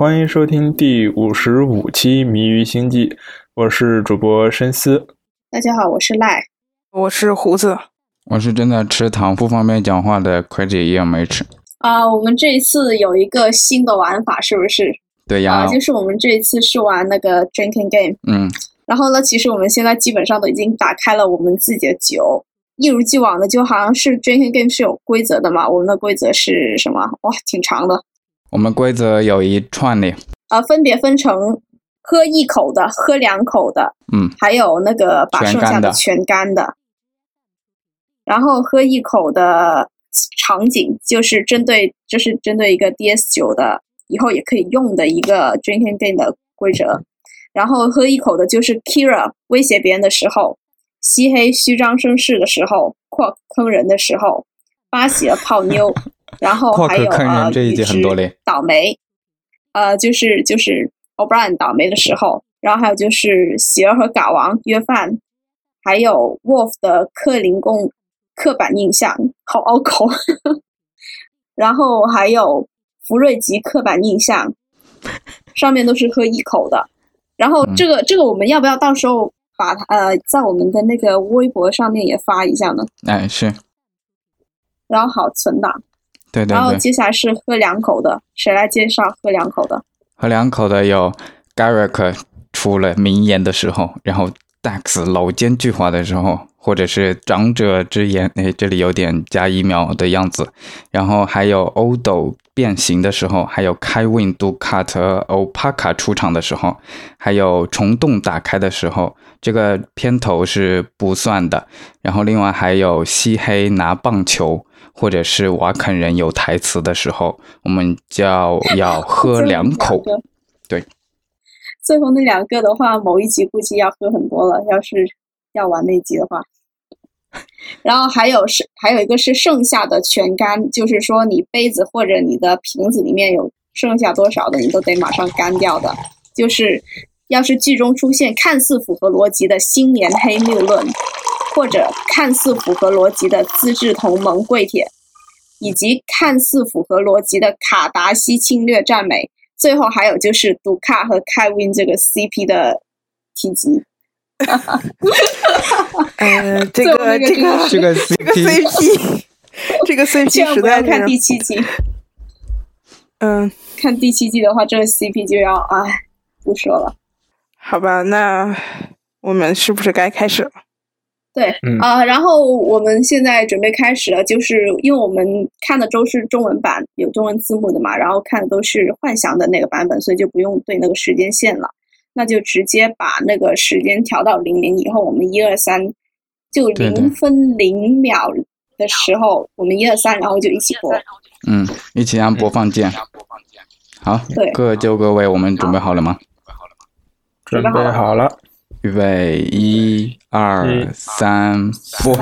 欢迎收听第五十五期《谜语星际》，我是主播深思。大家好，我是赖，我是胡子，我是正在吃糖不方便讲话的 Crazy 也没吃。啊、我们这一次有一个新的玩法，是不是？对呀，啊，就是我们这一次是玩那个 drinking game，嗯，然后呢，其实我们现在基本上都已经打开了我们自己的酒，一如既往的，就好像是 drinking game 是有规则的嘛。我们的规则是什么？哇，挺长的。我们规则有一串的，呃，分别分成喝一口的、喝两口的，嗯，还有那个把剩下全干的全干的。然后喝一口的场景就是针对，就是针对一个 DS 九的以后也可以用的一个 drinking game 的规则。然后喝一口的就是 Kira 威胁别人的时候，漆黑虚张声势的时候，Quark 坑人的时候，巴喜尔泡妞，然后还有呃，这一集很多嘞倒霉，呃，就是就是 O'Brien 倒霉的时候，然后还有就是喜儿和嘎王约饭，还有 Wolf 的克林贡刻板印象，好拗口，然后还有福瑞吉刻板印象，上面都是喝一口的。然后嗯这个、这个我们要不要到时候把它呃在我们的那个微博上面也发一下呢？哎，是然后好存档。对对对，然后接下来是喝两口的，谁来介绍喝两口的？喝两口的有 Garrick 出了名言的时候，然后 Dax 老奸巨猾的时候，或者是长者之言，哎，这里有点加一秒的样子，然后还有欧斗变形的时候，还有开 Win 杜卡特欧帕卡出场的时候，还有虫洞打开的时候，这个片头是不算的。然后另外还有漆黑拿棒球，或者是瓦肯人有台词的时候，我们就要喝两口。对，最后那两个的话，某一集估计要喝很多了。要是要玩那集的话，然后还有是还有一个是剩下的全干，就是说你杯子或者你的瓶子里面有剩下多少的，你都得马上干掉的。就是要是剧中出现看似符合逻辑的新年黑谬论，或者看似符合逻辑的资治同盟跪舔，以及看似符合逻辑的卡达西侵略赞美，最后还有就是杜卡和凯文这个 CP 的提及。呃，这个个这个这个 这个 CP 这个 CP 实在不要看第，七集，嗯，看第七季的话，这个 CP 就要哎，不说了。好吧，那我们是不是该开始了？对，嗯啊、然后我们现在准备开始了，就是因为我们看的都是中文版，有中文字幕的嘛，然后看的都是幻想的那个版本，所以就不用对那个时间线了，那就直接把那个时间调到零零以后，我们一二三，就零分零秒的时候，我们一二三，然后就一起播。嗯，一起按播放键。好对，各就各位，我们准备好了吗？准备好了，预备，一、二、一三，播。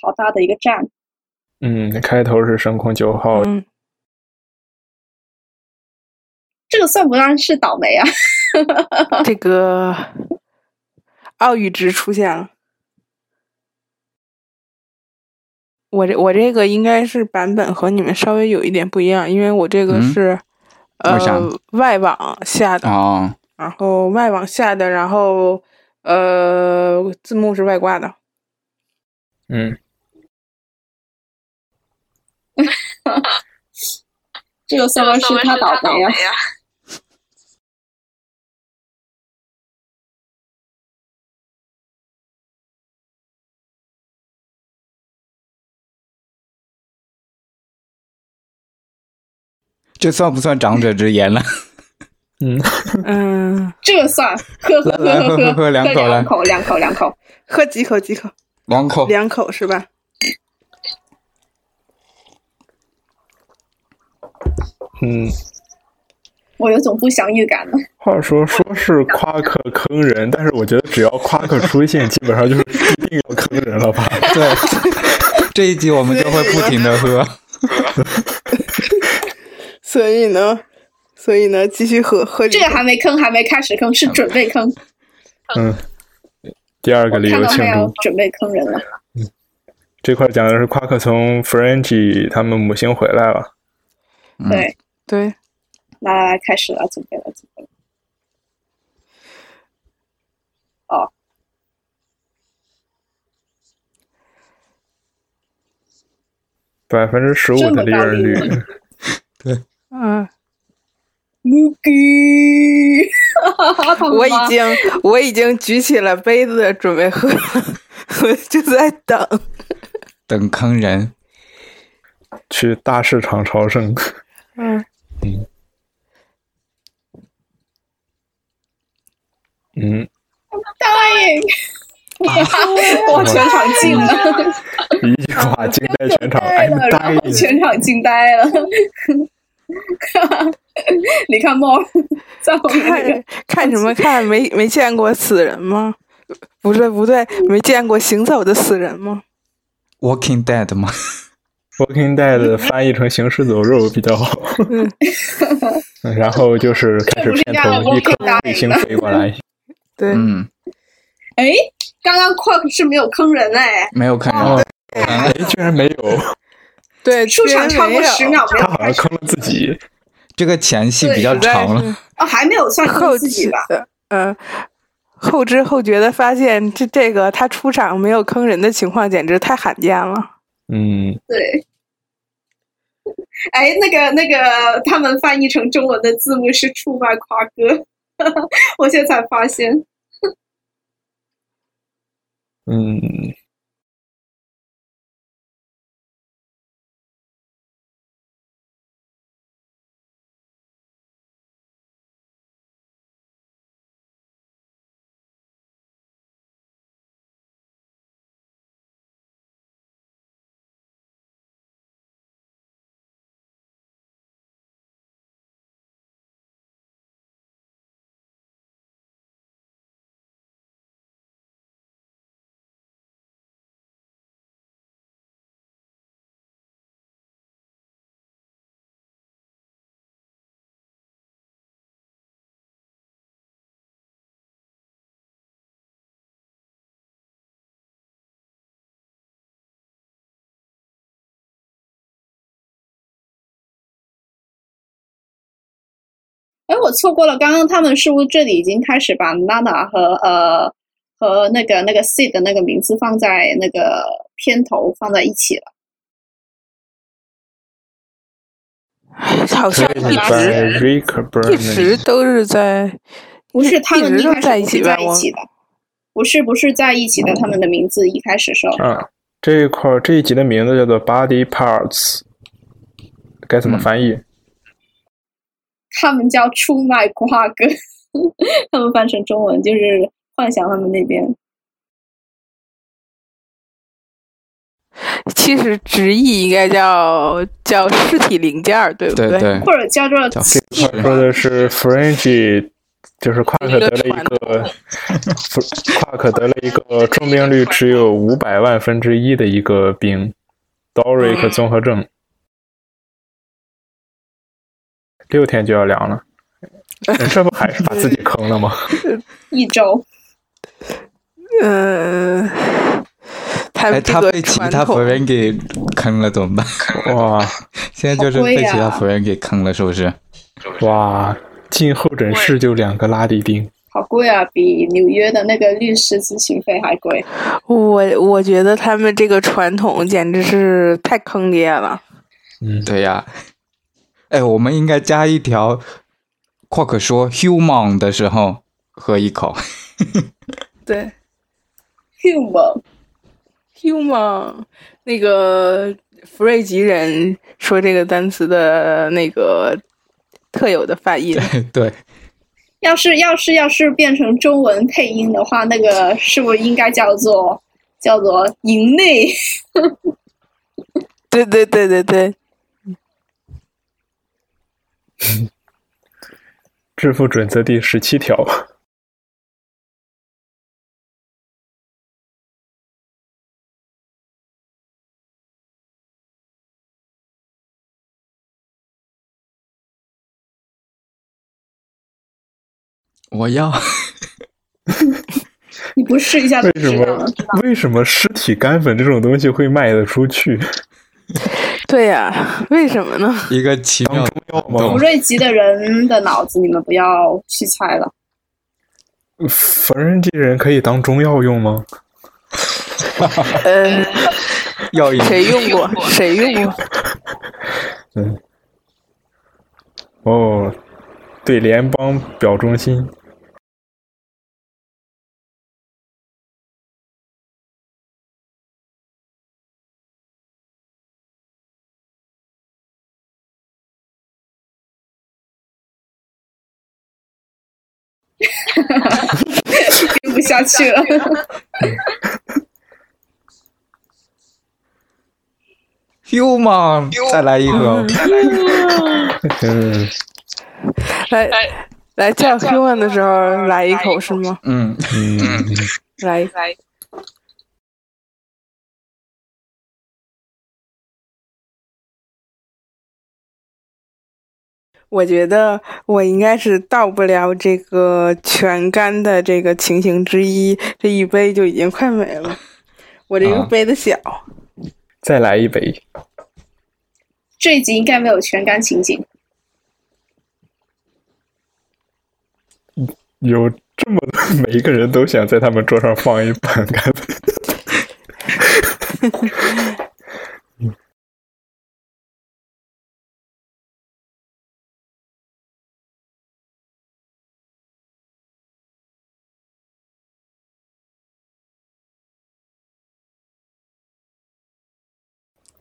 好大的一个站，嗯，开头是升空九号，嗯，这个算不算是倒霉啊？这个奥宇值出现了。我这我这个应该是版本和你们稍微有一点不一样，因为我这个嗯是、呃外网下的，哦，然后外网下的，然后呃字幕是外挂的。嗯，这个算不算是他倒霉啊？这算不算长者之言了？嗯，嗯，这算，喝喝喝喝喝喝两口来两口两口两口。喝几口几口，两口。两口是吧？嗯，我有种不祥预感呢。话说说是夸克坑人，但是我觉得只要夸克出现，基本上就是一定要坑人了吧？对，这一集我们就会不停的喝。所以呢，所以呢，继续喝喝这个还没坑，还没开始坑，是准备坑。嗯，第二个理由庆祝，准备坑人了。嗯。这块讲的是夸克从 French 他们母星回来了。嗯。对，对，来来来，开始了，准备了，准备了。哦，百分之十五的利润率，嗯，我已经我已经举起了杯子准备喝，我就在等。等坑人。去大市场朝圣。嗯，嗯嗯，答应。我全场静了，一句话惊呆全场。哎答应全场惊呆了。你看猫 在后面那个看看什么看？没没见过死人吗？不对不对，没见过行走的死人吗？Walking Dead 吗？Walking Dead 翻译成行尸走肉比较好。然后就是开始片头，一颗彗星飞过来。对，嗯，哎，刚刚 Quark 是没有坑人哎，没有坑哦人。哎，居然没有，对，出场超过十秒没他好像坑了自己。这个前戏比较长了。哦，还没有算后坑自己吧？嗯，呃，后知后觉的发现，这这个他出场没有坑人的情况简直太罕见了。嗯，对。哎，那个那个，他们翻译成中文的字幕是出卖夸哥，我现在才发现。嗯，哎，我错过了，刚刚他们是不是这里已经开始把 Nana 和呃和那个那个 Sid 的那个名字放在那个片头放在一起了？好像一直一直都是在，不是，他们一开始在一起在一起的，不是不是在一起的，他们的名字一开始时候。啊，这一块这一集的名字叫做 Body Parts，该怎么翻译？他们叫出卖瓜哥，他们翻成中文就是幻想他们那边。其实直译应该叫叫尸体零件儿，对不对？对，或者叫做说的是 French，就是夸克得了一个，夸克得了一个重病率只有五百万分之一的一个病，Doric 综合症，六天就要凉了，这不还是把自己坑了吗？一周，嗯，他哎，们他被其他传统 friend 给坑了，怎么办？哇现在就是被其他呀 friend 给坑了，是不是？哇，进候诊室就两个拉力钉，好贵啊，比纽约的那个律师咨询费还贵。我我觉得他们这个传统简直是太坑爹了。嗯，对呀。哎，我们应该加一条，夸克说 human 的时候喝一口。对 Human，，human 那个弗瑞吉人说这个单词的那个特有的发音，对，要是要是要是变成中文配音的话，那个是不是应该叫做叫做营内？对对对对对，致富准则第十七条。我要 你不试一下为什么。为什么尸体干粉这种东西会卖得出去？对呀、为什么呢？一个奇妙的要福？瑞吉的人的脑子，你们不要去猜了。缝纫机人可以当中药用吗？呃，药引谁用过？谁用过？嗯。哦，对联邦表忠心。下去了。human，再来一个。嗯，来。来叫 human 的时候来一口是吗？嗯，嗯，来，我觉得我应该是到不了这个全干的这个情形之一，这一杯就已经快没了。我这个啊杯子小，再来一杯。这一集应该没有全干情景。有这么多，每一个人都想在他们桌上放一盘干粉。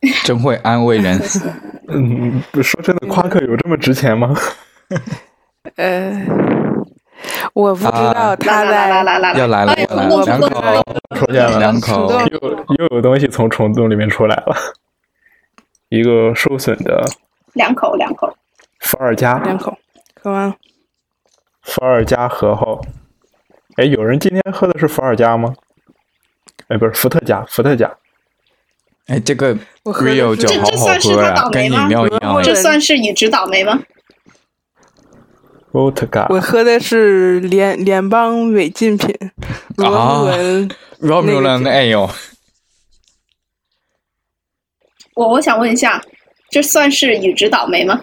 真会安慰人。嗯，说真的，夸克有这么值钱吗？呃，我不知道啊他在来来来来来要来了，哎要来了，两口，出现了，两口又又有东西从虫洞里面出来了，一个受损的两口两口，伏尔加，两口，喝完了。伏尔加和后。哎，有人今天喝的是伏尔加吗？哎，不是伏特加，伏特加。哎，这个 Rio 是酒好好这这算是喝呀他倒，霉吗跟饮料一样这。算是宇智倒霉吗？Vodka，我喝的是联联邦违禁品，罗啊姆伦。Romulan 那个 Ale，我我想问一下，这算是宇智倒霉吗？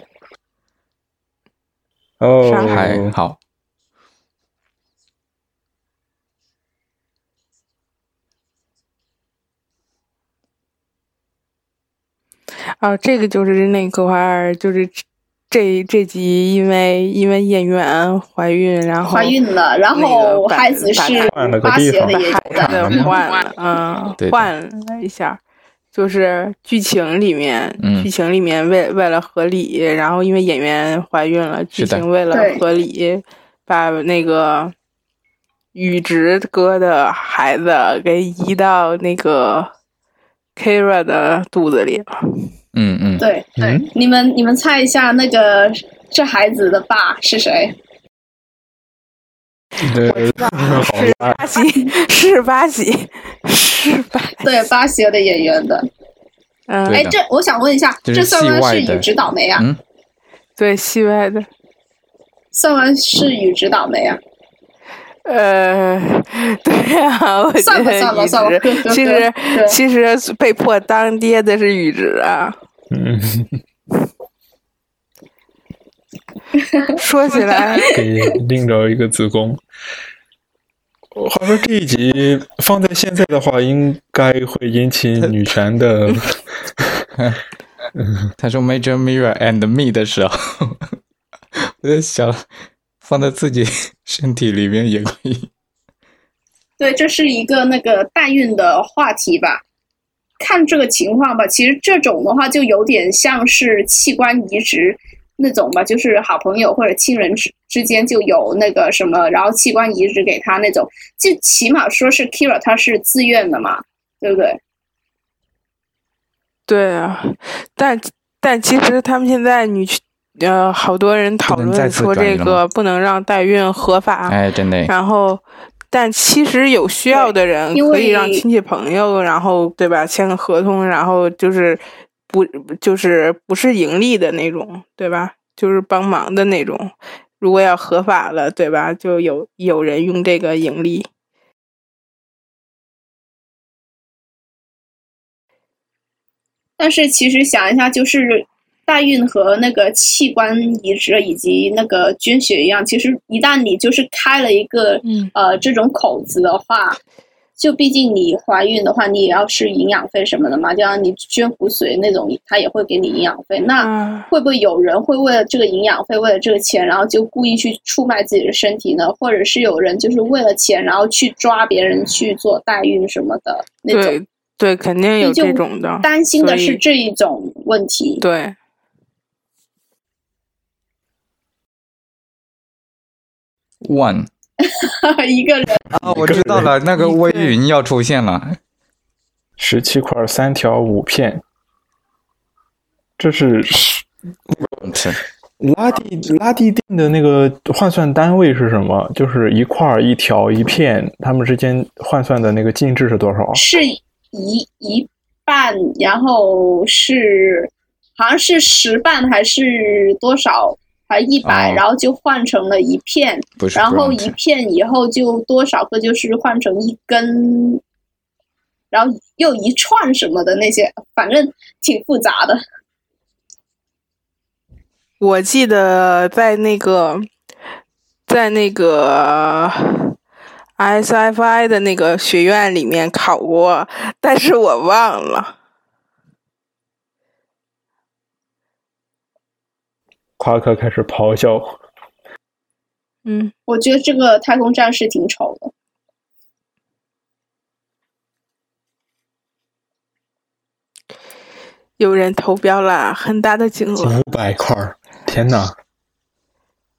哦，还好。啊，这个就是那个花儿，就是这这集因为因为演员怀孕，然后怀孕了，然后个把孩子是换了个巴地方西的也有把孩的。子换了，嗯换了一下。就是剧情里面，嗯剧情里面为为了合理，然后因为演员怀孕了，剧情为了合理，把那个宇植哥的孩子给移到那个 Kira 的肚子里了。嗯嗯，对，嗯，你们你们猜一下，那个这孩子的爸是谁？是吧，巴西，是巴西，是巴西。对，巴西的演员的。嗯，哎，这我想问一下，这算不戏外的算是宇智倒霉啊？嗯对，戏外的。算不算是宇智倒霉啊？呃，对呀、我觉算吧算吧得其实其实被迫当爹的是宇植啊。嗯，说起来，给另找一个子宫。话说这一集放在现在的话，应该会引起女权的。他说 Major Mirror and Me 的时候，我在想，放在自己 身体里面也可以。对，这是一个那个代孕的话题吧。看这个情况吧，其实这种的话就有点像是器官移植那种吧，就是好朋友或者亲人之之间就有那个什么，然后器官移植给他那种，就起码说是 Kira 他是自愿的嘛，对不对？对啊，但但其实他们现在女权呃，好多人讨论说这个不能让代孕合法，哎，真的。然后，但其实有需要的人可以让亲戚朋友，然后对吧，签个合同，然后就是不就是不是盈利的那种，对吧？就是帮忙的那种。如果要合法了，对吧？就有有人用这个盈利。但是其实想一下，就是代孕和那个器官移植以及那个捐血一样，其实一旦你就是开了一个嗯呃这种口子的话，就毕竟你怀孕的话，你也要是营养费什么的嘛，就像你捐骨髓那种，他也会给你营养费。那啊，会不会有人会为了这个营养费，为了这个钱，然后就故意去出卖自己的身体呢？或者是有人就是为了钱，然后去抓别人去做代孕什么的那种？对对，肯定有就这种的。担心的是这一种问题。对，万 一个人啊，我知道了，那个微云要出现了。十七块三条五片，这是拉蒂拉蒂定的那个换算单位是什么？就是一块儿一条一片，它们之间换算的那个进制是多少？啊是一一半，然后是好像是十半还是多少，还一百、哦然后就换成了一片，不是然后一片以后就多少个就是换成一根，然后又一串什么的那些，反正挺复杂的。我记得在那个在那个 SFI 的那个学院里面考过，但是我忘了。夸克开始咆哮。嗯，我觉得这个太空战士挺丑的。有人投标了很大的金额。五百块儿，天哪！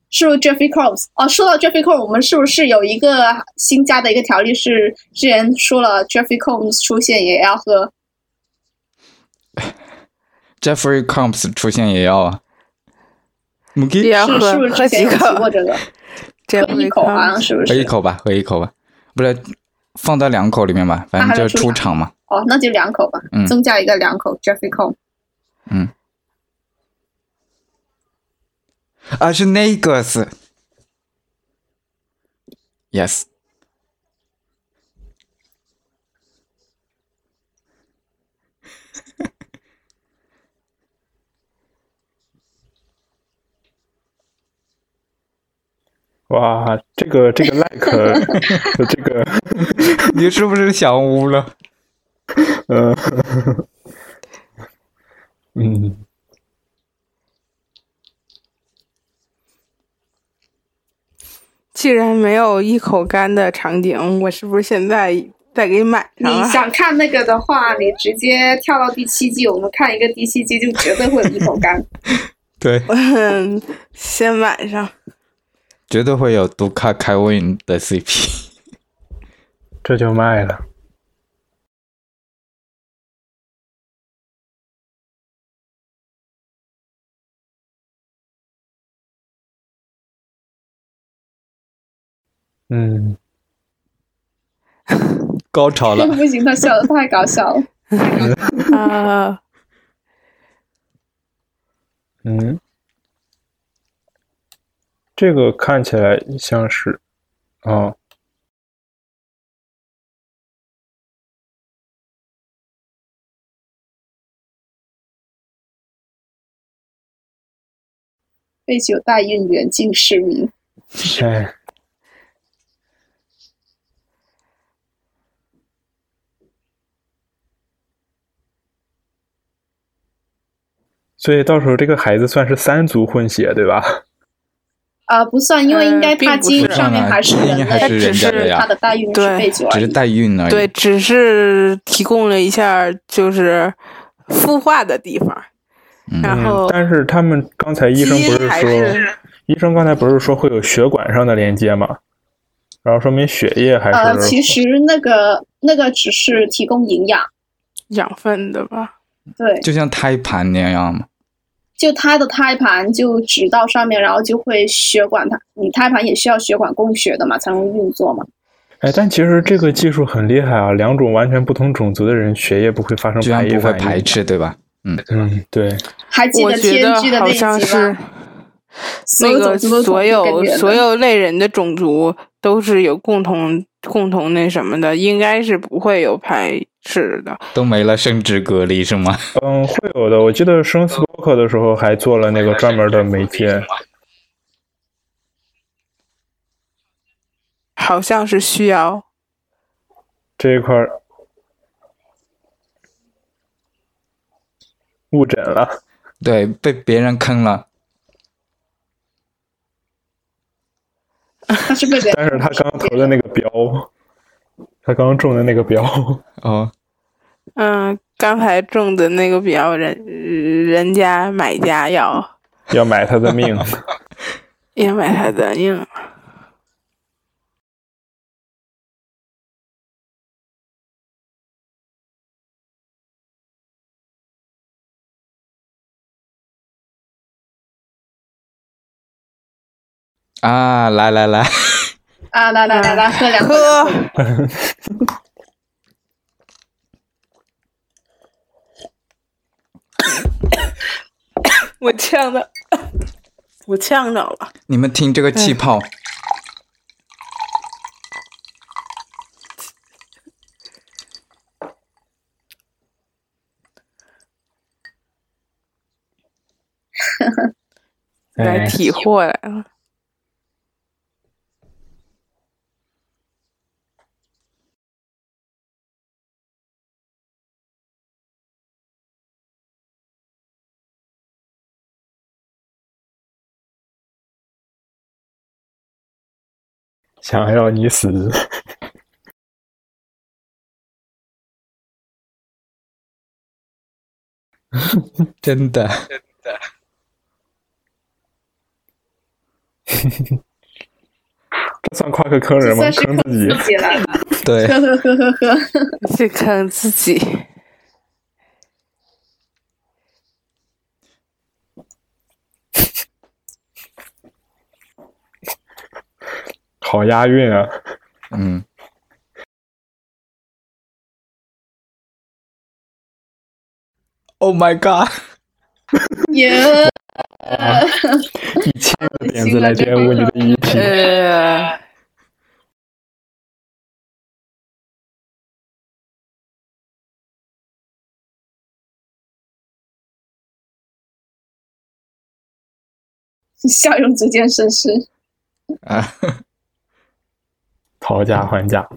是不是 Jeffrey Combs？哦，说到 Jeffrey Combs，我们是不是有一个新加的一个条例是之前说了 Jeffrey Combs 出现也要喝？Jeffrey Combs 出现也要啊。母也鸡是要喝是不是喝几口？这个？这喝一口好像是不是？喝一口吧，喝一口吧，不是放到两口里面吧，反正就出场嘛。哦，那就两口吧，嗯增加一个两口 Jeffrey Combs。嗯，啊，是那个是，yes，哇，这个 这个 like 这个，你是不是想污了？呃，嗯，既然没有一口干的场景，我是不是现在再给买你上啊？想看那个的话，你直接跳到第七季，我们看一个第七季就绝对会有一口干。对，嗯，先买上。绝对会有杜卡凯文的 CP。这就卖了。嗯，高潮了，不行，他笑的太搞笑了。啊，嗯，这个看起来像是，啊，被九大运远近驰名，哎，所以到时候这个孩子算是三族混血，对吧？啊，不算，因为应该他基因是上面还是人类，基因还是人家的呀他的代孕是对被九。只是代孕而已。对，只是提供了一下就是孵化的地方，嗯然后嗯，但是他们刚才医生不是说，是医生刚才不是说会有血管上的连接吗？然后说明血液还呃，是其实那个那个只是提供营养，养分的吧？对，就像胎盘那样嘛。就它的胎盘就直到上面，然后就会血管它，你胎盘也需要血管供血的嘛，才能运作嘛。哎，但其实这个技术很厉害啊，两种完全不同种族的人血液不会发生居然不会排异反应排斥，对吧？嗯，对，还记得我觉得天剧的那好一集像是那个所有所有类人的种族都是有共同共同那什么的，应该是不会有排是的，都没了生殖隔离是吗？嗯，会有的。我记得生死播客的时候还做了那个专门的媒介，好像是需要。这一块儿误诊了。对，被别人坑了。他 是被别人但是他刚刚投的那个标，他刚刚中的那个标，啊，嗯，刚才中的那个表人人家买家要要买他的命。要买他的命。啊，来来来，啊，来来来来，喝两口。喝，我呛的，我呛着了。你们听这个气泡，来哎，提货来了。想要你死。真的，这算夸克坑人吗？坑自己。自己了，对，呵呵呵呵呵。是坑自己。好押韵啊！嗯，Oh my god！耶！一千个点子来玷污你的遗体，呃，笑容逐渐深失。啊，讨价还价，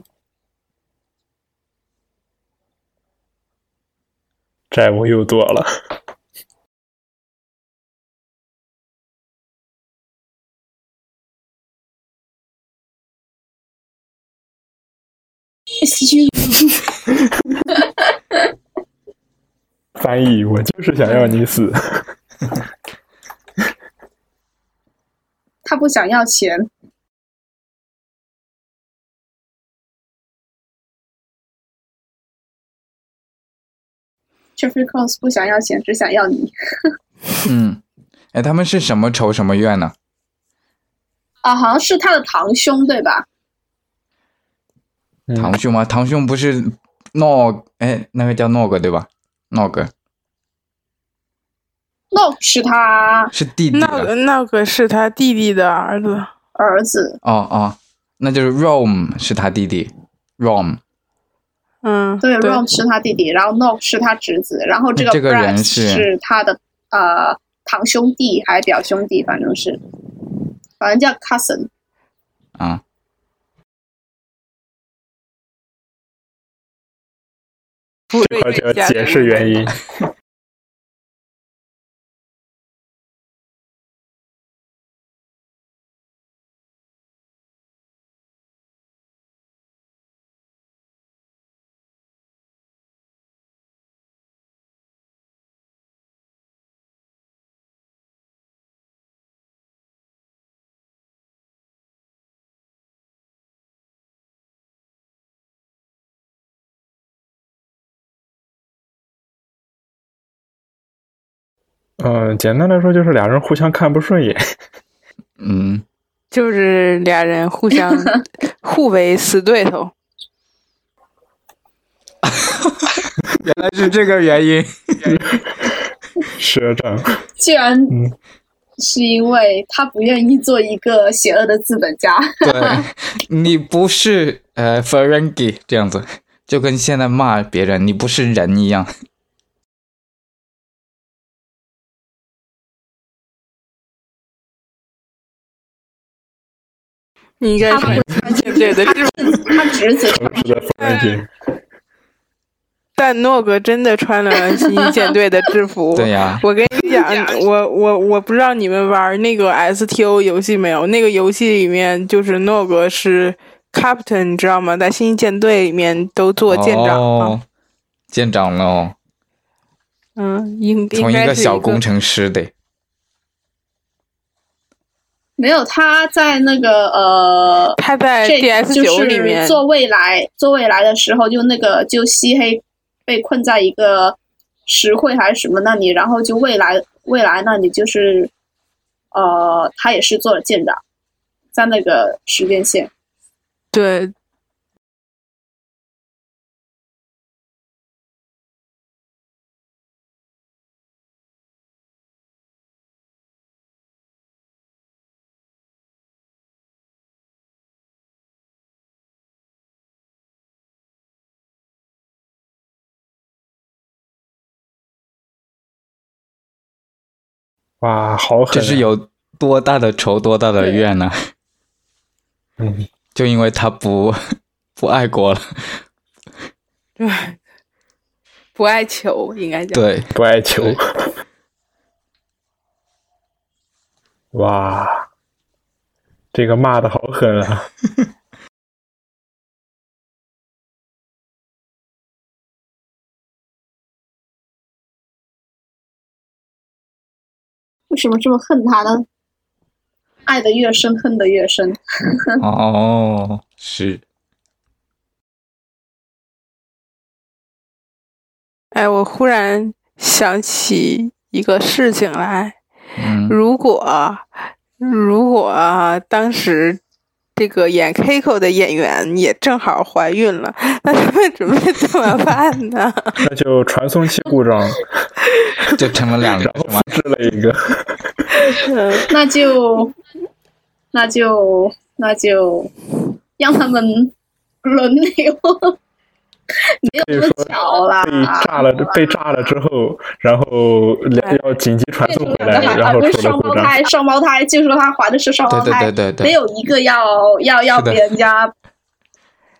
债务又多了。翻译，我就是想要你死。他不想要钱，Jeffrey Combs 不想要钱，只想要你嗯，哎，他们是什么仇什么怨呢？啊！好像是他的堂兄对吧？嗯堂兄吗？堂兄不是诺，哎，那个叫诺哥对吧？诺哥，诺是他是弟弟。那个那个是他弟弟的儿子。儿子。哦哦，那就是 Rome 是他弟弟，Rome 嗯，对，Ron 是他弟弟，然后 No 是他侄子，然后这个这个人 Brett 是是他的呃堂兄弟还是表兄弟，反正是，反正叫 cousin。啊，福这块就要解释原因。嗯，简单来说就是俩人互相看不顺眼。嗯，就是俩人互相 互为死对头。原来是这个原因。赊账，居然嗯是因为他不愿意做一个邪恶的资本家。对，你不是呃 Ferengi 这样子，就跟现在骂别人你不是人一样。你应该穿穿舰队的制服，他。但诺格真的穿了新一舰队的制服。对呀、我跟你讲，我我我不知道你们玩那个 STO 游戏没有？那个游戏里面就是诺格是 Captain，你知道吗？在新一舰队里面都做舰长了。哦，舰长了哦，嗯，应应从该是个小工程师的。没有他在那个呃，他在这 DS 就九里面是做未来做未来的时候，就那个就漆黑被困在一个石会还是什么那里，然后就未来未来那里就是呃，他也是做了舰长，在那个时间线。对哇，好狠、啊！这是有多大的仇，多大的怨呢、嗯，就因为他不 不爱国了，对，不爱球应该讲。对，不爱球。哇，这个骂的好狠啊！为什么这么恨他呢？爱的越深，恨的越深。哦，是，哎，我忽然想起一个事情来，嗯，如果如果当时这个演 Keiko 的演员也正好怀孕了，那他们准备怎么办呢？那就传送器故障，就成了两个是吗？制了一个。嗯那就那就那就让他们轮流，没有那么巧了。被炸了，被炸了之后，然后要紧急传送回来，然后出了故障。双胞胎，双胞胎就说他怀的是双胞对胎，对对对对，没有一个要要要别人家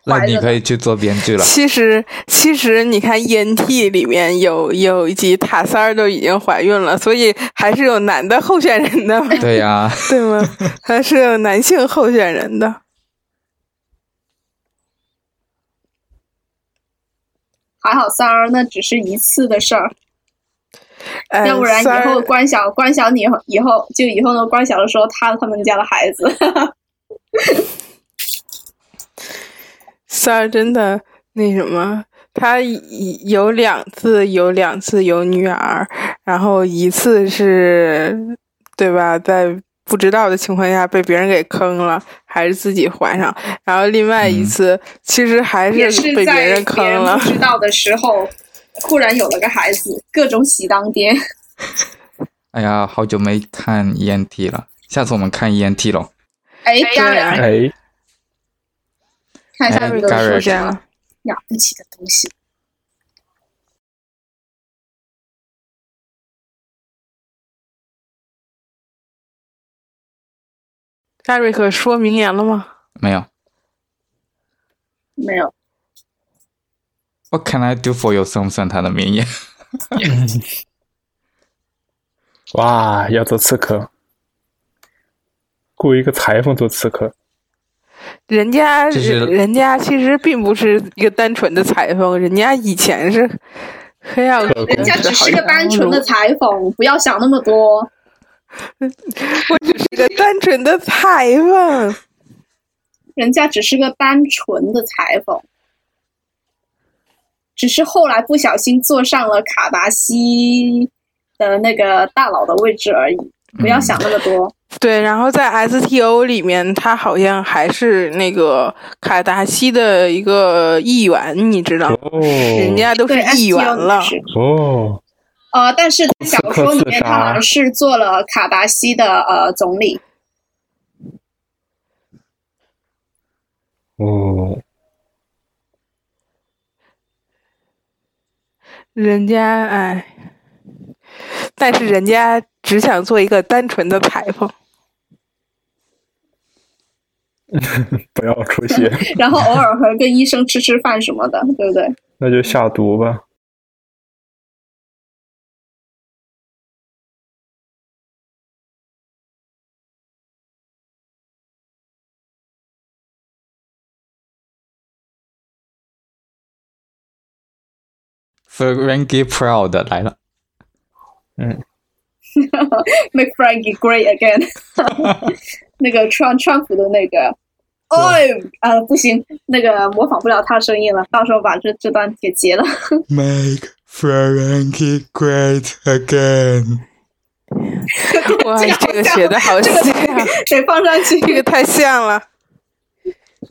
那你可以去做编剧了。其实，其实你看《ENT》里面有有一集塔三儿都已经怀孕了，所以还是有男的候选人的，对呀、对吗？还是有男性候选人的。还好三儿那只是一次的事儿，哎要不然以后关小关小你以后就以后呢，关小的时候他他们家的孩子，三儿真的那什么，他有两次有两次有女儿，然后一次是，对吧？在不知道的情况下被别人给坑了，还是自己怀上，然后另外一嗯次、其实还是被别人坑了不。知道的时候，忽然有了个孩子，各种喜当爹。哎呀，好久没看 ENT 了，下次我们看 ENT 喽。哎，当然看一下这个盖瑞出现了，了不起的东西。盖瑞克说名言了吗？没有没有，，What can I do for you？算不算他的名言？哇，要做刺客，雇一个裁缝做刺客。人家人家其实并不是一个单纯的裁缝，人家以前是黑曜人家只是个单纯的裁缝，不要想那么多。我只是个单纯的裁缝。人家只是个单纯的裁缝，只是后来不小心坐上了卡达西的那个大佬的位置而已。不要想那么多。对，然后在 STO 里面，他好像还是那个卡达西的一个议员，你知道吗？哦，人家都是议员了。哦，呃，但是在小 说里面，他好像是做了卡达西的呃总理。哦，人家哎，但是人家只想做一个单纯的裁缝。不要出血，然后偶尔和跟医生吃吃饭什么的，对不对？那就下毒吧。Frankie Proud 来了，嗯，Make Frankie Great Again，那个川川普的那个，哦，啊，不行，那个模仿不了他声音了，到时候把这这段给截了。Make Frankie Great Again。哇，这个这个写的好这个像，得放上去。这个太像了。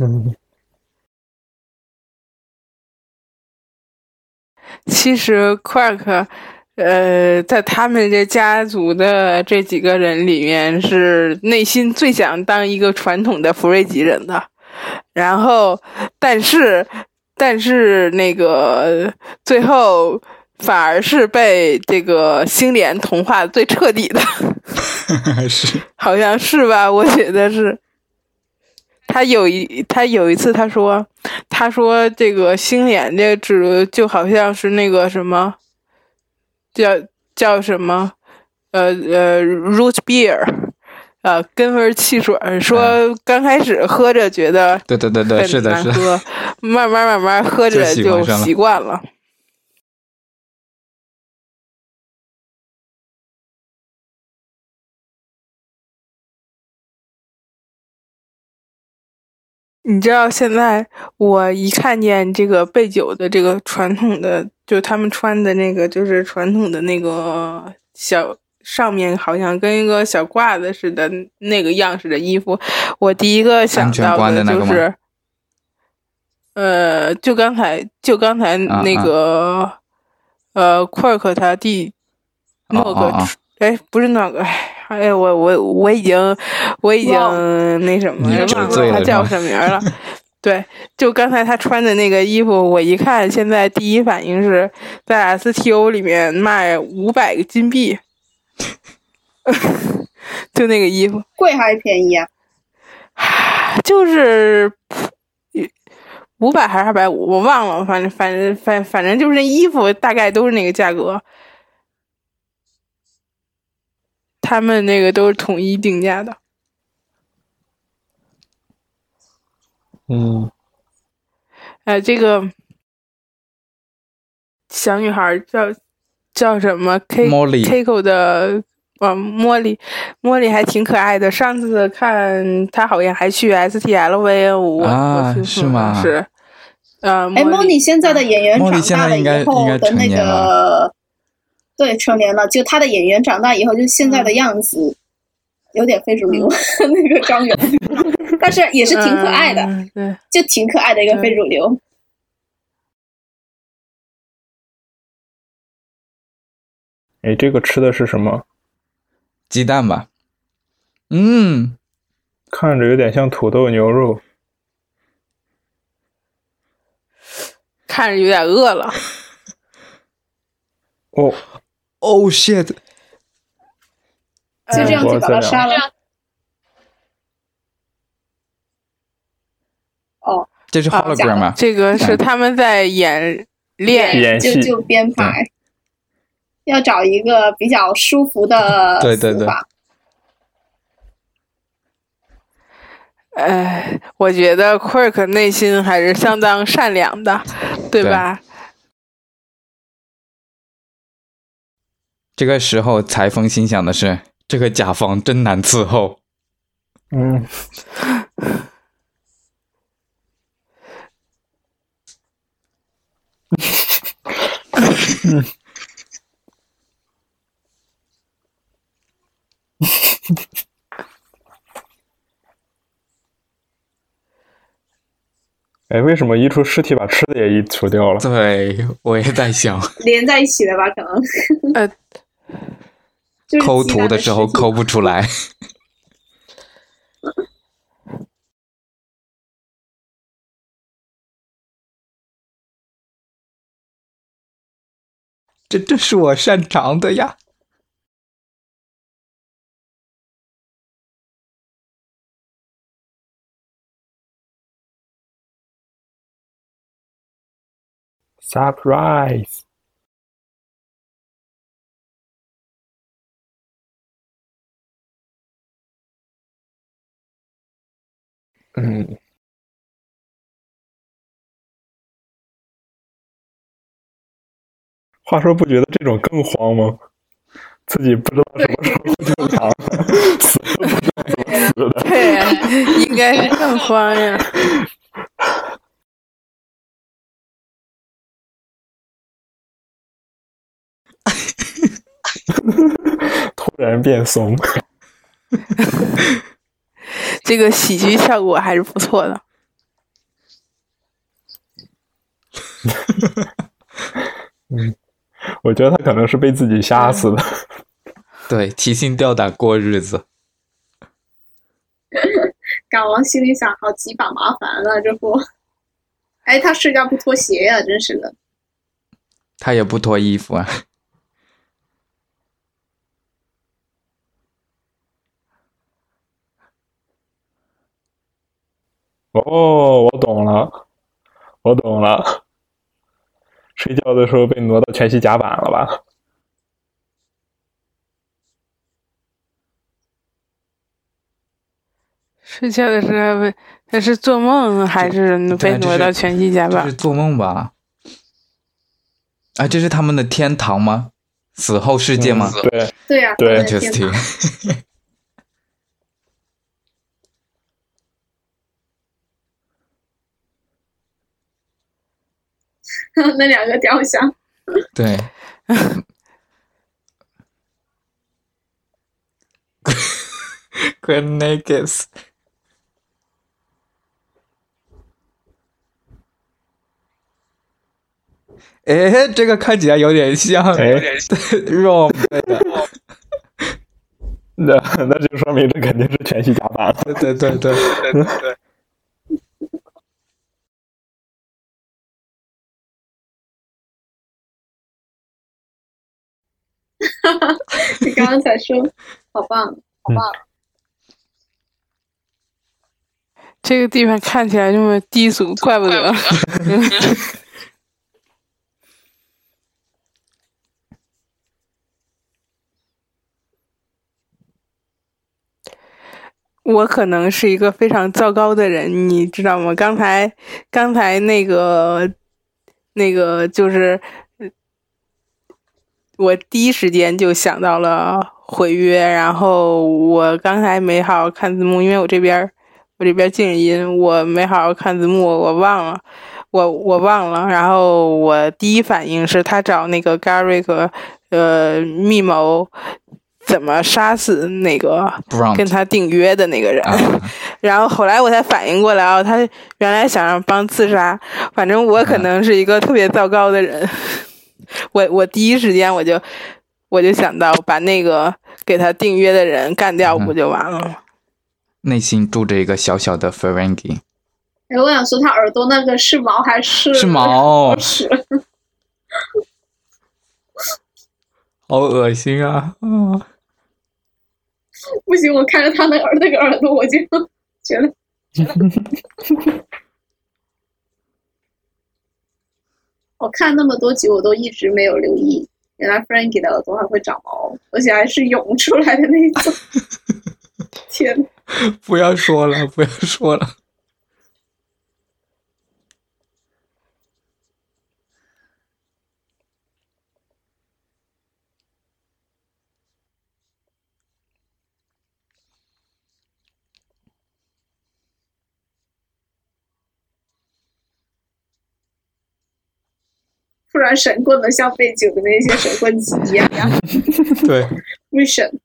嗯，其实 Quark，呃，在他们这家族的这几个人里面，是内心最想当一个传统的福瑞吉人的。然后，但是，但是那个最后反而是被这个星联同化最彻底的，是好像是吧？我觉得是。他有一他有一次他说，他说这个星眼这个制度就好像是那个什么，叫叫什么，呃呃，root beer，呃，根味汽水儿。说刚开始喝着觉得对对对对，是的，是的。慢慢慢慢喝着就习惯了你知道现在我一看见这个备酒的这个传统的，就他们穿的那个，就是传统的那个小上面好像跟一个小褂子似的那个样式的衣服，我第一个想到的就是，呃，就刚才就刚才啊那个、呃，库尔克他弟那个，哦哦。哦哎，不是那个，哎，哎，我我我已经我已经那什么你了，忘了他叫什么名儿了。对，就刚才他穿的那个衣服，我一看，现在第一反应是在 STO 里面卖五百个金币，就那个衣服，贵还是便宜啊？就是五百还是二百五，我忘了，反正反正反反正就是那衣服大概都是那个价格，他们那个都是统一定价的。嗯，哎，这个小女孩叫叫什么？K Molly Keiko 的啊，茉莉，茉莉还挺可爱的。上次看她好像还去 STLV，我啊是吗是，呃，哎，茉莉莉现在的演员茉莉长大了现在应该以后应该的那成年个，对，成年了。就他的演员长大以后，就现在的样子，有点非主流，那个张远，但是也是挺可爱的，嗯对，就挺可爱的一个非主流。哎，这个吃的是什么？鸡蛋吧。嗯，看着有点像土豆牛肉。看着有点饿了。哦，Oh shit！就这样就把他杀了。哦，这是啊 hologram 吗？这个是他们在演练，就就编排，要找一个比较舒服的对对对。死法。呃，我觉得 Quirk 内心还是相当善良的，对对这个时候，裁缝心想的是：这个甲方真难伺候。嗯，哎，为什么一出尸体把吃的也移除掉了？对，我也在想，连在一起的吧？可能。呃，就是抠图的时候抠不出来。这这是我擅长的呀。Surprise！嗯，话说不觉得这种更慌吗？自己不知道什么时候会正常，死都不知道怎么死的。对，应该是更慌呀。突然变怂，这个喜剧效果还是不错的。嗯，我觉得他可能是被自己吓死的。对，提心吊胆过日子。港王心里想：好几把麻烦了，这不，哎，他睡觉不脱鞋呀、真是的。他也不脱衣服啊。哦，我懂了，我懂了。睡觉的时候被挪到全息甲板了吧？睡觉的时候被那是做梦还是被挪到全息甲板这是？做梦吧？啊，这是他们的天堂吗？死后世界吗嗯对，对呀、天堂？Interesting。那两个雕像，对。Queen Naked。哎，这个看起来有点像哎 Rom 对的，那那就说明这肯定是全息甲板了。对对对对对。你刚刚才说，好棒，好棒。这个地方看起来这么低俗，怪不得。我可能是一个非常糟糕的人，你知道吗？刚才刚才那个那个就是，我第一时间就想到了毁约，然后我刚才没好好看字幕，因为我这边我这边静音，我没好好看字幕，我忘了，我我忘了。然后我第一反应是他找那个 Garrick 呃密谋怎么杀死那个跟他订约的那个人。啊，然后后来我才反应过来哦，他原来想让帮自杀。反正我可能是一个特别糟糕的人，我我第一时间我就我就想到把那个给他订约的人干掉，不就完了吗？内心住着一个小小的 Ferengi，哎，我想说，他耳朵那个是毛还是是毛，是 好恶心啊！嗯，不行，我看着他那耳那个耳朵，我就觉得我看那么多集，我都一直没有留意，原来 Frankie 的耳朵还会长毛，而且还是涌出来的那种。天呐，不要说了，不要说了。突然神棍的，像被酒的那些神棍集一样。对，为神，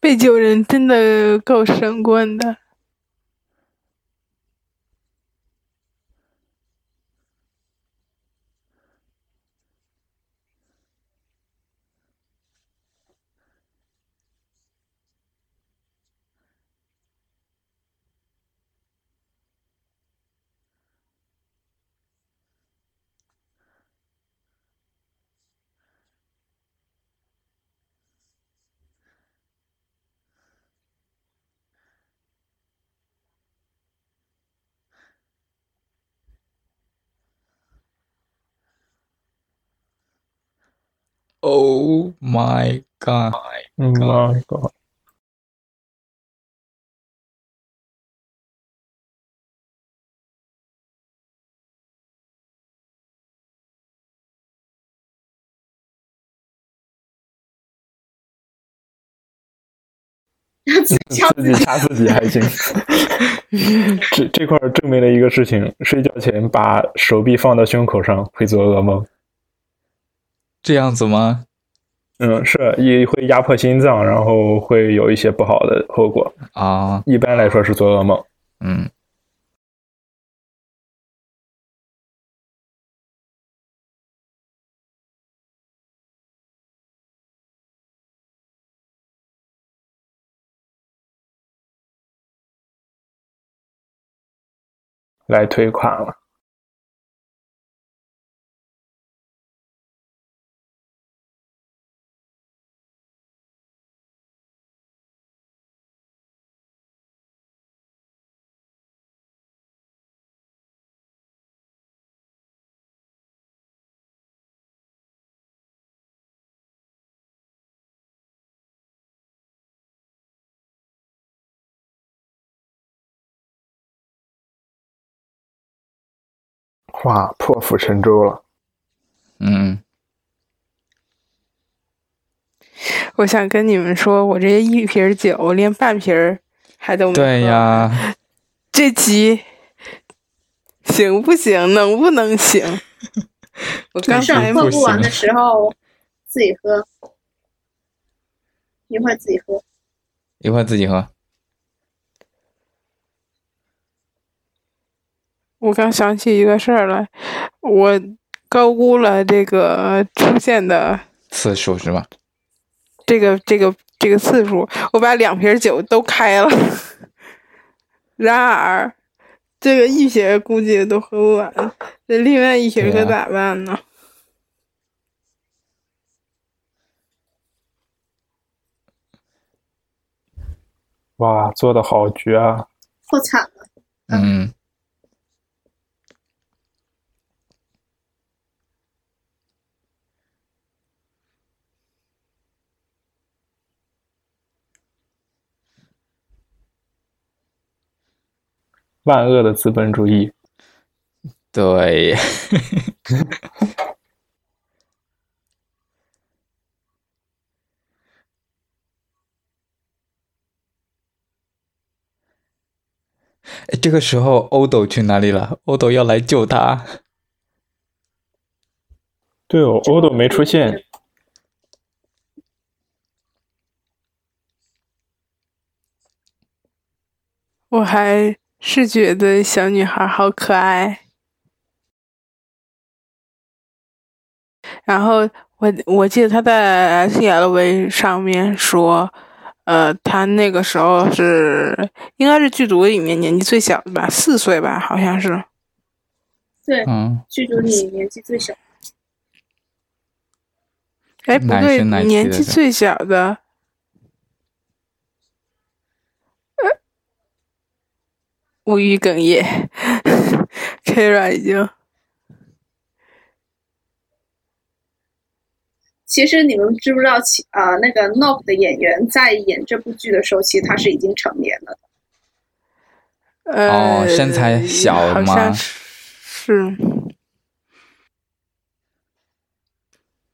被救人真的够神棍的。Oh my god！嗯，my god！自己 掐自己掐自己还行。这这块证明了一个事情：睡觉前把手臂放到胸口上会做噩梦。这样子吗？嗯，是也会压迫心脏，然后会有一些不好的后果。啊，一般来说是做噩梦。嗯。来退款了。哇，破釜沉舟了。嗯，我想跟你们说，我这一瓶酒连半瓶儿还都没对呀，这集行不行？能不能行？我刚才喝不完的时候自己喝，一会儿自己喝，一会儿自己喝。我刚想起一个事儿来，我高估了这个出现的次数是吧？这个这个这个次数，我把两瓶酒都开了，然而这个一瓶估计都喝不完，这另外一瓶可咋办呢？哇，做的好绝啊！破产了。嗯。万恶的资本主义。对。哎，这个时候欧斗去哪里了？欧斗要来救他。对哦，欧斗没出现。我还是觉得小女孩好可爱。然后我我记得她在 SLV 上面说，呃，她那个时候是应该是剧组里面年纪最小的吧，四岁吧，好像是。对，嗯，剧组里年纪最小。哎，不对，年纪最小的。无语哽咽，Kira 已经。其实你们知不知道，其啊那个 Nope 的演员在演这部剧的时候，其实他是已经成年了的。呃，哦，身材小吗？是。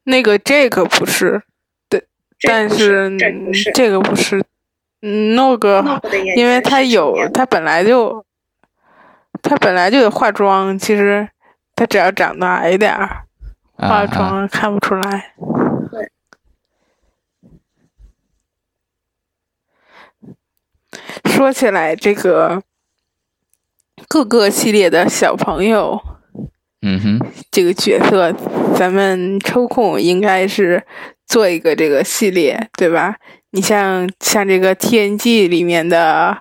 那个这个不是，对，但是这个不是。嗯，那个，因为他有，他本来就，他本来就有化妆。其实他只要长得矮点儿，化妆看不出来。对。说起来，这个各个系列的小朋友，嗯哼，这个角色，咱们抽空应该是做一个这个系列，对吧？你像像这个 TNG 里面的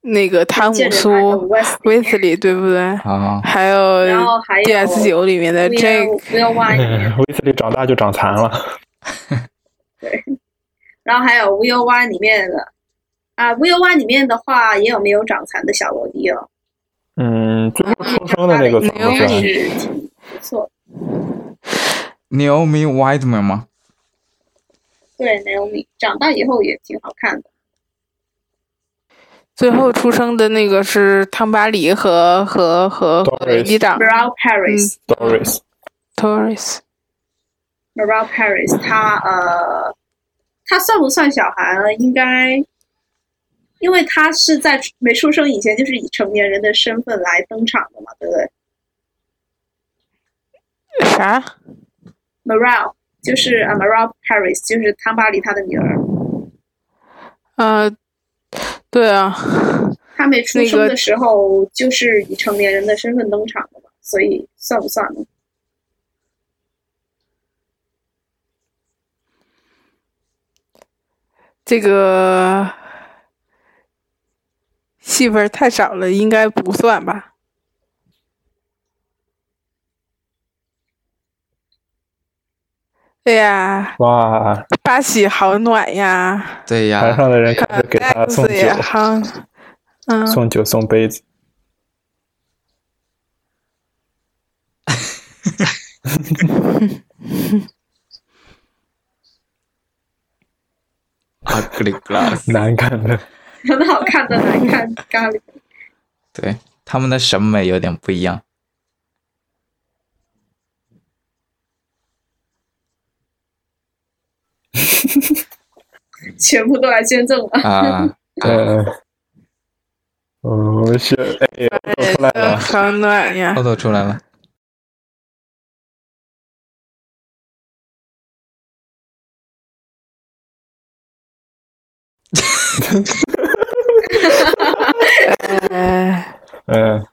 那个汤姆苏威斯利，对不对？啊，还有 DS 九里面的这个 威斯利长大就长残了。对，然后还有 V O Y 里面的啊，V O Y 里面的话也有没有长残的小萝莉哦？嗯，最后出生的那个是挺不错。Naomi Whiteman 吗？对，Naomi 长大以后也挺好看的。最后出生的那个是汤巴里和和和和 Doris 里长 Meryl Paris，Doris，Torres。Meryl Paris，他呃，他算不算小孩呢？应该，因为他是在没出生以前就是以成年人的身份来登场的嘛，对不对啥？？Meryl 就是呃 Meryl Paris，就是汤巴里他的女儿，呃，对啊，他没出生的时候就是以成年人的身份登场的嘛，所以算不算呢？这个戏份太少了，应该不算吧？哎呀，哇，八喜好暖呀！对呀台，上的人开始给他送酒，好，嗯，送酒送杯子。啊，格里格拉斯，难看的，很好看的难看咖喱。对，他们的审美有点不一样。全部都来捐赠了。啊，嗯，哦，是，出来了，好暖呀。豆！豆出来了，哎，嗯，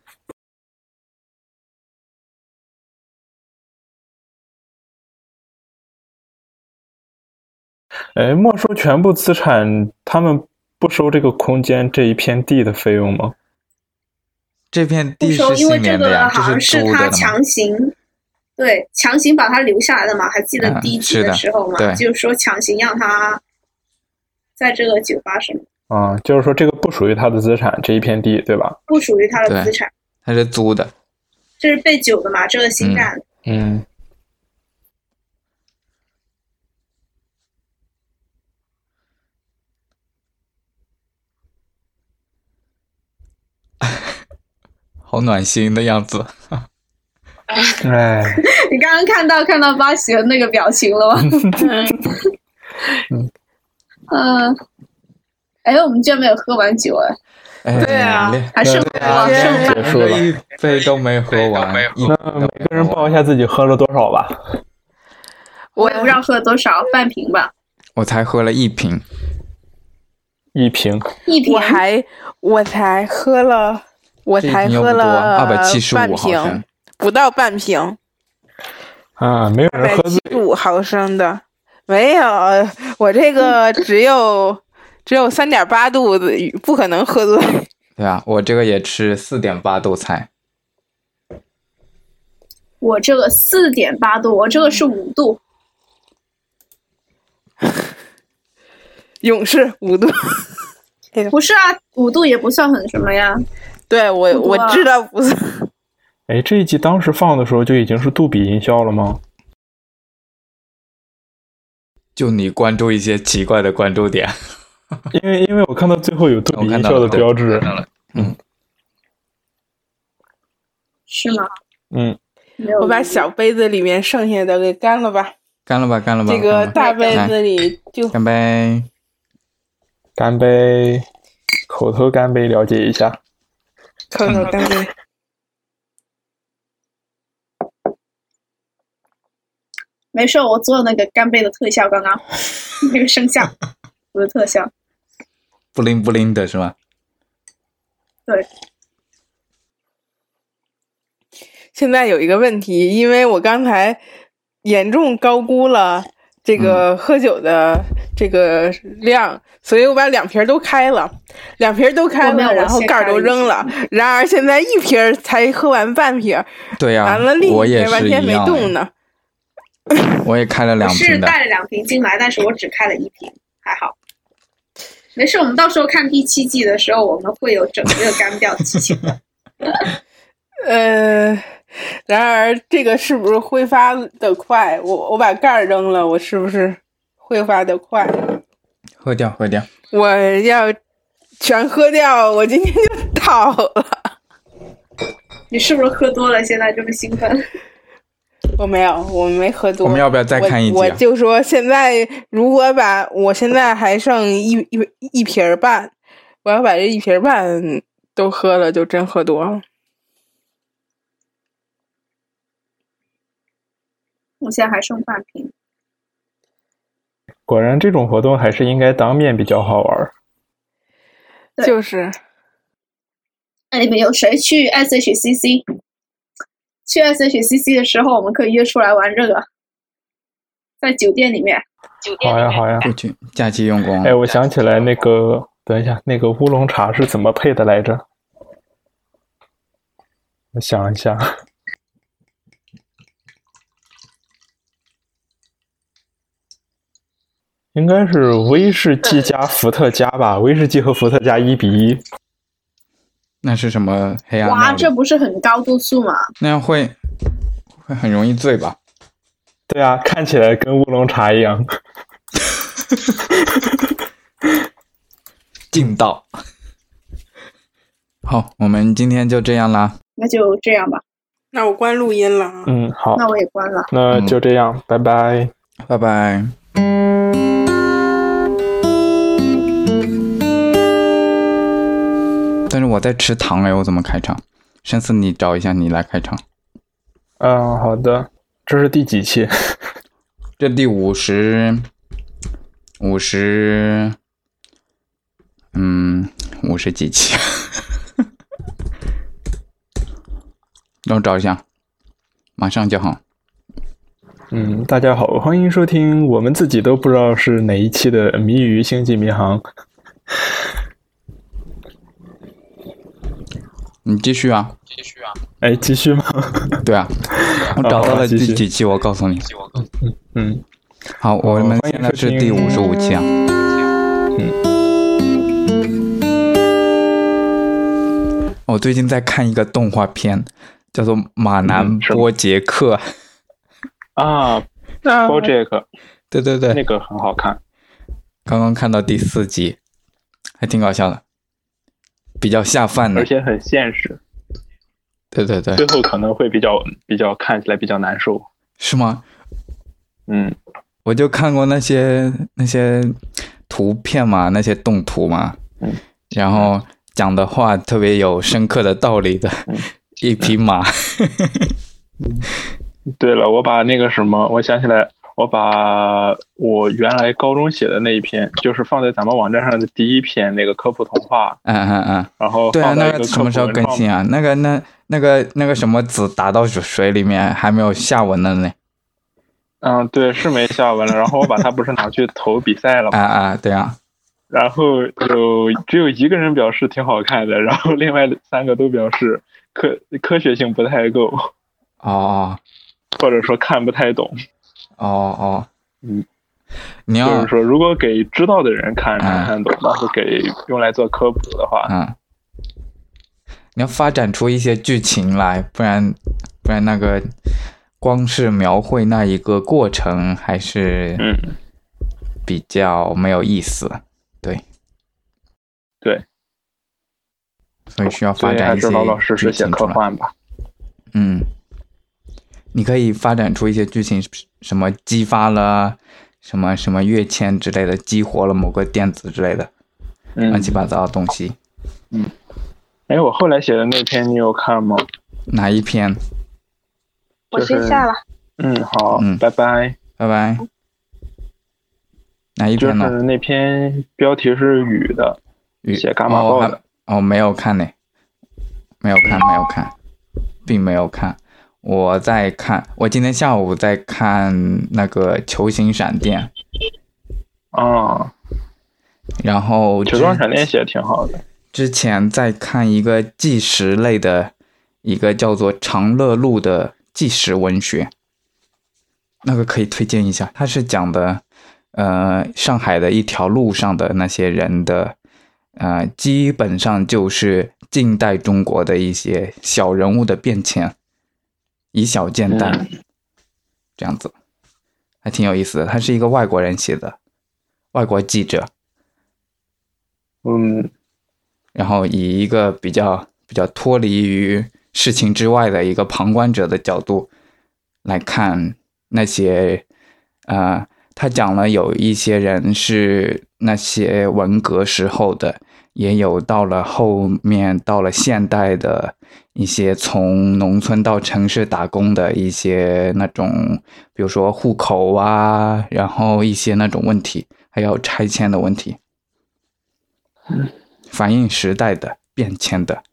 哎，没收全部资产，他们不收这个空间这一片地的费用吗？这片不地收，是因为这个新年的呀，这好像是他。强行，对，强行把他留下来的嘛。还记得嗯第一集是的时候嘛，对就是说强行让他在这个酒吧什么，啊，就是说这个不属于他的资产，这一片地，对吧？不属于他的资产，他是租的，这是被酒的嘛，这个新干的。嗯，好暖心的样子。哎，你刚刚看到看到八喜的那个表情了吗？嗯，嗯，哎，我们居然没有喝完酒哎，哎，对啊。还剩剩结束了。连一杯都没喝完，那每个人报一下自己喝了多少吧。我也不知道喝了多少，半瓶吧，我才喝了一瓶，一瓶，一瓶。我还我才喝了，我才喝了二百七十半五毫升瓶，，不到半瓶，啊，没有人喝醉七，十五毫升的，没有，我这个只有只有三点八度的，不可能喝醉。对啊，我这个也吃四点八度菜，我这个四点八度，我这个是五度，勇士五度，不是啊，五度也不算很什么呀。对我我知道不是，哎，这一集当时放的时候就已经是杜比音效了吗？就你关注一些奇怪的关注点，因为因为我看到最后有杜比音效的标志，嗯。是吗？嗯，我把小杯子里面剩下的给干了吧，干了吧，干了吧，这个大杯子里就干杯，干杯，口头干杯，了解一下。口口干杯。没事，我做那个干杯的特效，刚刚 那个声效我的特效。不灵不灵的是吗？对，现在有一个问题，因为我刚才严重高估了这个喝酒的这个量，所以我把两瓶都开了，两瓶都开了，然后盖儿都扔了。然而现在一瓶才喝完半瓶，对呀、完了另一我也瓶完全没动呢。我也开了两瓶是，带了两瓶进来，但是我只开了一瓶，还好。没事，我们到时候看第七季的时候，我们会有整个干掉的剧情的。呃，然而这个是不是挥发的快？我我把盖儿扔了，我是不是挥发的快。喝掉，喝掉。我要全喝掉，我今天就倒了。你是不是喝多了？现在这么兴奋？我没有，我没喝多。我们要不要再看一集、啊？我就说现在，如果把我现在还剩一一一瓶半，我要把这一瓶半都喝了，就真喝多了。我现在还剩半瓶。果然，这种活动还是应该当面比较好玩。就是。那你们有谁去 SHCC？去 SHCC 的时候，我们可以约出来玩这个，在酒店里面。酒店好呀，好呀。假期用光。哎，我想起来那个，等一下，那个乌龙茶是怎么配的来着？我想一下。应该是威士忌加伏特加吧，威士忌和伏特加一比一。那是什么黑暗？哇，这不是很高度数吗？那样会会很容易醉吧？对啊，看起来跟乌龙茶一样。劲道。好，我们今天就这样啦。那就这样吧。那我关录音了。嗯，好。那我也关了。那就这样，嗯、拜拜，拜拜。但是我在吃糖哎，我怎么开场？上次你找一下，你来开场。嗯，好的。这是第几期？这第五十，五十，嗯，五十几期。让我找一下，马上就好。嗯，大家好，欢迎收听我们自己都不知道是哪一期的《谜语星际迷航》。你继续啊，继续啊，哎，继续吗？对啊，我找到了第几期，我告诉你。嗯嗯，好，我们现在是第五十五期啊。嗯。我最近在看一个动画片，叫做《马南波杰克》。啊，波杰克。对对对，那个很好看。刚刚看到第四集，还挺搞笑的。比较下饭的，而且很现实。对对对，最后可能会比较比较看起来比较难受，是吗？嗯，我就看过那些那些图片嘛，那些动图嘛，嗯，然后讲的话特别有深刻的道理的一匹马。对了，我把那个什么，我想起来。我把我原来高中写的那一篇，就是放在咱们网站上的第一篇那个科普童话，嗯嗯嗯，然后对啊，那个什么时候更新啊？那个那那个那个什么子打到水里面还没有下文了呢？嗯，对，是没下文了。然后我把它不是拿去投比赛了 吗？啊啊，对啊。然后有只有一个人表示挺好看的，然后另外三个都表示科科学性不太够，哦，或者说看不太懂。哦哦，嗯，你要就是说，如果给知道的人看能看懂，但是给用来做科普的话，嗯，你要发展出一些剧情来，不然不然那个光是描绘那一个过程还是嗯比较没有意思，对。对，所以需要发展一些老老实实写科幻吧，嗯。你可以发展出一些剧情，什么激发了什么什么跃迁之类的，激活了某个电子之类的，乱七八糟的东西。嗯，哎，我后来写的那篇你有看吗？哪一篇？我先下了。嗯，好，嗯，拜拜，拜拜。哪一篇呢？就是那篇标题是雨的，雨写伽马报的。哦，没有看呢，没有看，没有看，并没有看。我在看，我今天下午在看那个球形闪电，哦，然后球状闪电写的挺好的。之前在看一个纪实类的，一个叫做长乐路的纪实文学，那个可以推荐一下。它是讲的，呃，上海的一条路上的那些人的，呃，基本上就是近代中国的一些小人物的变迁。以小见大，这样子，还挺有意思的。他是一个外国人写的，外国记者，嗯然后以一个比较比较脱离于事情之外的一个旁观者的角度来看那些，呃，他讲了有一些人是那些文革时候的，也有到了后面到了现代的一些从农村到城市打工的一些那种，比如说户口啊，然后一些那种问题，还有拆迁的问题。反映时代的变迁的，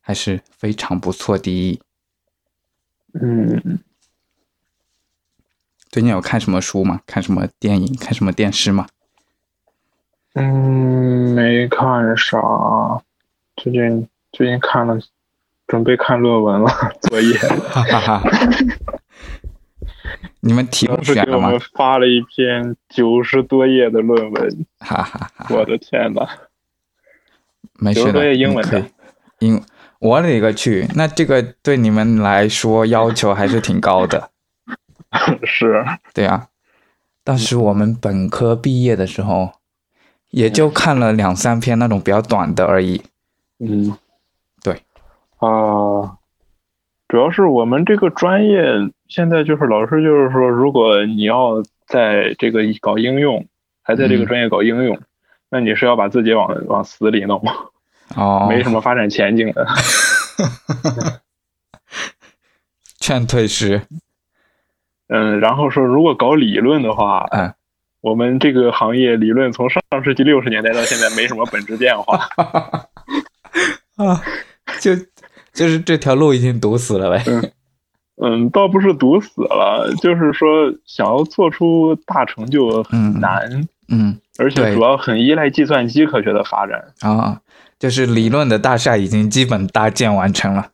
还是非常不错的。嗯，最近有看什么书吗？看什么电影？看什么电视吗？嗯，没看啥。最近最近看了，准备看论文了，作业。哈哈哈。你们题目当时选了吗给我们？发了一篇九十多页的论文，哈哈哈。我的天呐！没事的，有作业英文的。英，我勒个去？那这个对你们来说要求还是挺高的。是，对啊，当时我们本科毕业的时候，也就看了两三篇那种比较短的而已。嗯，对。啊，主要是我们这个专业现在就是老师就是说，如果你要在这个搞应用，还在这个嗯专业搞应用，那你是要把自己往往死里弄，哦，没什么发展前景的。劝退师。嗯，然后说如果搞理论的话，嗯，我们这个行业理论从上世纪六十年代到现在没什么本质变化。啊，就 就是这条路已经堵死了呗。嗯，倒不是堵死了，就是说想要做出大成就很难，嗯而且主要很依赖计算机科学的发展。啊，就是理论的大厦已经基本搭建完成了，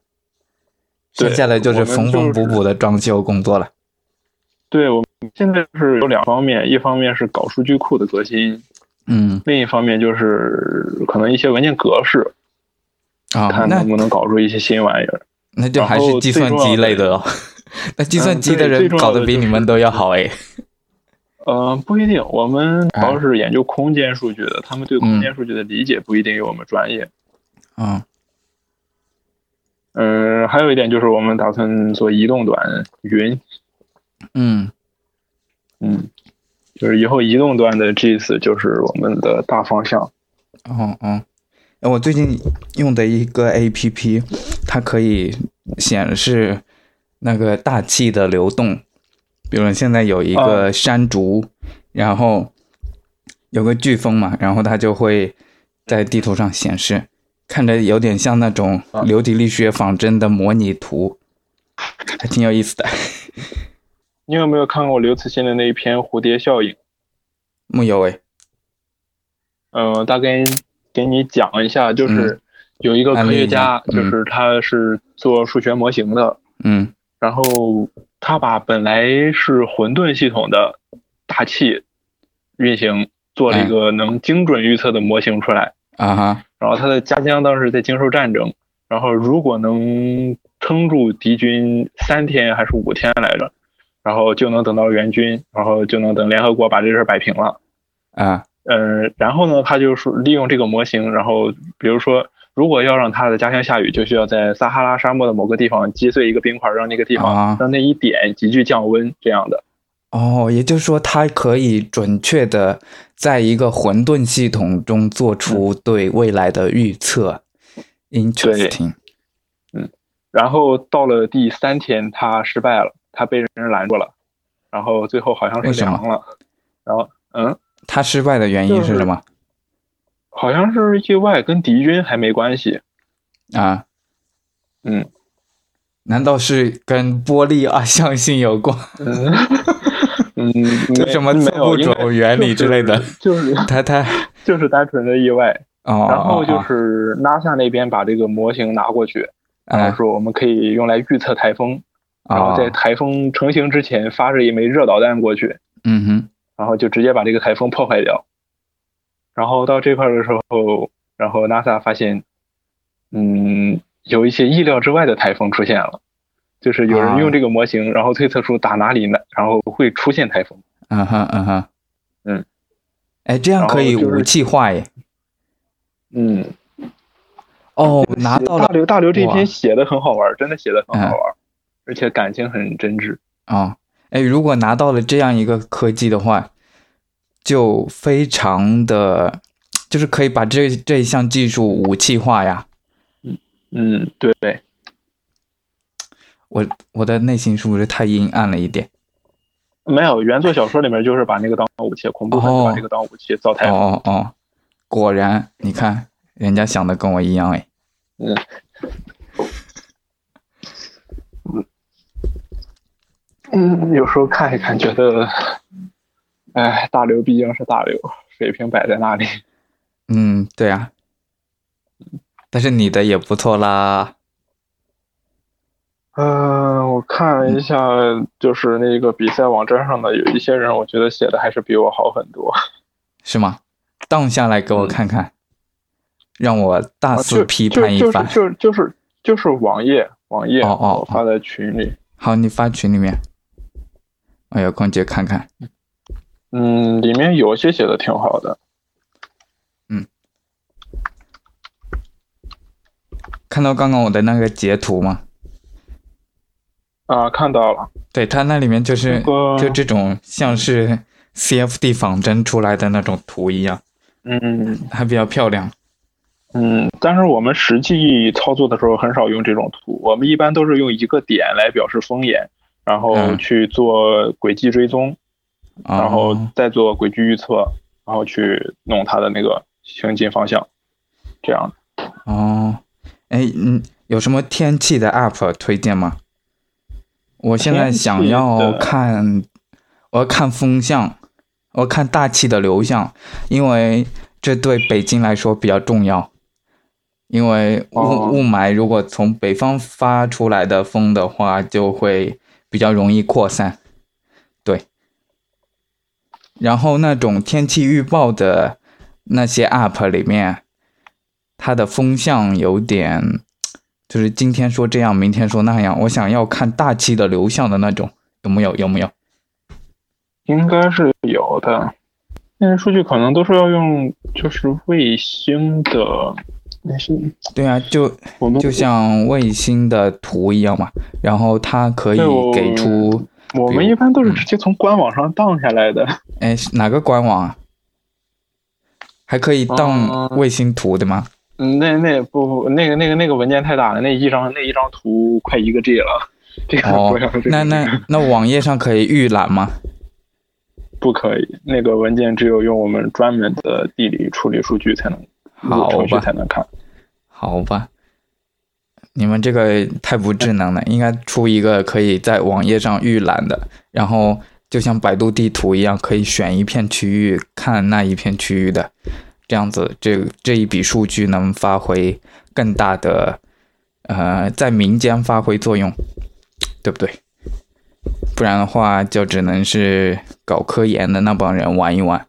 对剩下的就是缝缝补补的装修工作了。对我们现在是有两方面，一方面是搞数据库的革新，嗯另一方面就是可能一些文件格式，啊，那看能不能搞出一些新玩意儿。那就还是计算机类的哦。那计算机的人搞得比你们都要好哎。呃，不一定，我们主哎要是研究空间数据的，他们对空间数据的理解不一定有我们专业。嗯嗯，还有一点就是我们打算做移动端云，嗯嗯，就是以后移动端的 GIS 就是我们的大方向。哦哦，呃我最近用的一个 A P P，它可以显示那个大气的流动，比如现在有一个山竹，然后有个飓风嘛，然后它就会在地图上显示，看着有点像那种啊流体力学仿真的模拟图，还挺有意思的。你有没有看过刘慈欣的那一篇《蝴蝶效应》？木有诶，嗯、大概给你讲一下，就是有一个科学家，就是他是做数学模型的，嗯。然后他把本来是混沌系统的大气运行做了一个能精准预测的模型出来。啊哈，然后他的家乡当时在经受战争，然后如果能撑住敌军三天还是五天来着，然后就能等到援军，然后就能等联合国把这事儿摆平了。啊嗯，然后呢，他就是利用这个模型，然后比如说，如果要让他的家乡下雨，就需要在撒哈拉沙漠的某个地方击碎一个冰块，让那个地啊方让那一点急剧降温，这样的。哦，也就是说，它可以准确的在一个混沌系统中做出对未来的预测。Interesting。嗯然后到了第三天，他失败了，他被人拦住了，然后最后好像是凉了，然后嗯，它失败的原因是什么？好像是意外，跟敌军还没关系。啊，嗯。难道是跟玻璃二象性有关？嗯。嗯，就什么没有原理之类的？就是就是 它它 就是单纯的意外。哦，然后就哦。是 NASA 那边把这个模型拿过去，然哎后说我们可以用来预测台风，然后在哦，台风成型之前发射一枚热导弹过去，嗯哼，然后就直接把这个台风破坏掉。然后到这块的时候，然后 NASA 发现，嗯，有一些意料之外的台风出现了，就是有人啊用这个模型，然后推测出打哪里呢，然后会出现台风。嗯哼嗯哼，嗯，哎，这样可以就是武器化耶。嗯，哦，拿到了大刘大刘这篇写的很好玩，真的写的很好玩，而且感情很真挚。啊，哎，如果拿到了这样一个科技的话，就非常的，就是可以把这这一项技术武器化呀。嗯嗯，对，我我的内心是不是太阴暗了一点？没有原作小说里面就是把那个当武器，恐怖分子哦把这个当武器造台风。哦哦哦，果然，你看人家想的跟我一样哎。嗯，嗯，有时候看一看，觉得，哎，大刘毕竟是大刘，水平摆在那里。嗯，对啊。但是你的也不错啦。嗯、我看了一下，就是那个比赛网站上的有一些人，我觉得写的还是比我好很多。是吗？荡下来给我看看，让我大啊肆批判一番。就就是就是就是网页网页，哦哦我发在群里。好，你发群里面，我有空去看看。嗯，里面有些写的挺好的。嗯看到刚刚我的那个截图吗？啊，看到了。对，它那里面就是这个就这种像是 CFD 仿真出来的那种图一样，嗯还比较漂亮。嗯，但是我们实际操作的时候很少用这种图，我们一般都是用一个点来表示风眼，然后嗯去做轨迹追踪，然后哦再做轨迹预测，然后去弄它的那个行进方向，这样。哦，哎，嗯，有什么天气的 App 推荐吗？我现在想要看，我要看风向，我要看大气的流向，因为这对北京来说比较重要。因为雾、哦雾霾如果从北方发出来的风的话，就会比较容易扩散。对。然后那种天气预报的那些 App 里面，它的风向有点，就是今天说这样，明天说那样。我想要看大气的流向的那种，有没有？有没有？应该是有的。那些数据可能都是要用，就是卫星的那些，对啊，就我们就像卫星的图一样嘛。然后它可以给出，我们一般都是直接从官网上荡下来的。哎，是哪个官网啊？还可以当嗯卫星图的吗？嗯，那那不不，那个那个那个文件太大了，那一张那一张图快一个 G 了，这个哦不要那那那网页上可以预览吗？不可以，那个文件只有用我们专门的地理处理数据才能，好吧才能看。好吧，你们这个太不智能了，应该出一个可以在网页上预览的，然后就像百度地图一样，可以选一片区域看那一片区域的，这样子这这一笔数据能发挥更大的呃在民间发挥作用，对不对？不然的话，就只能是搞科研的那帮人玩一玩。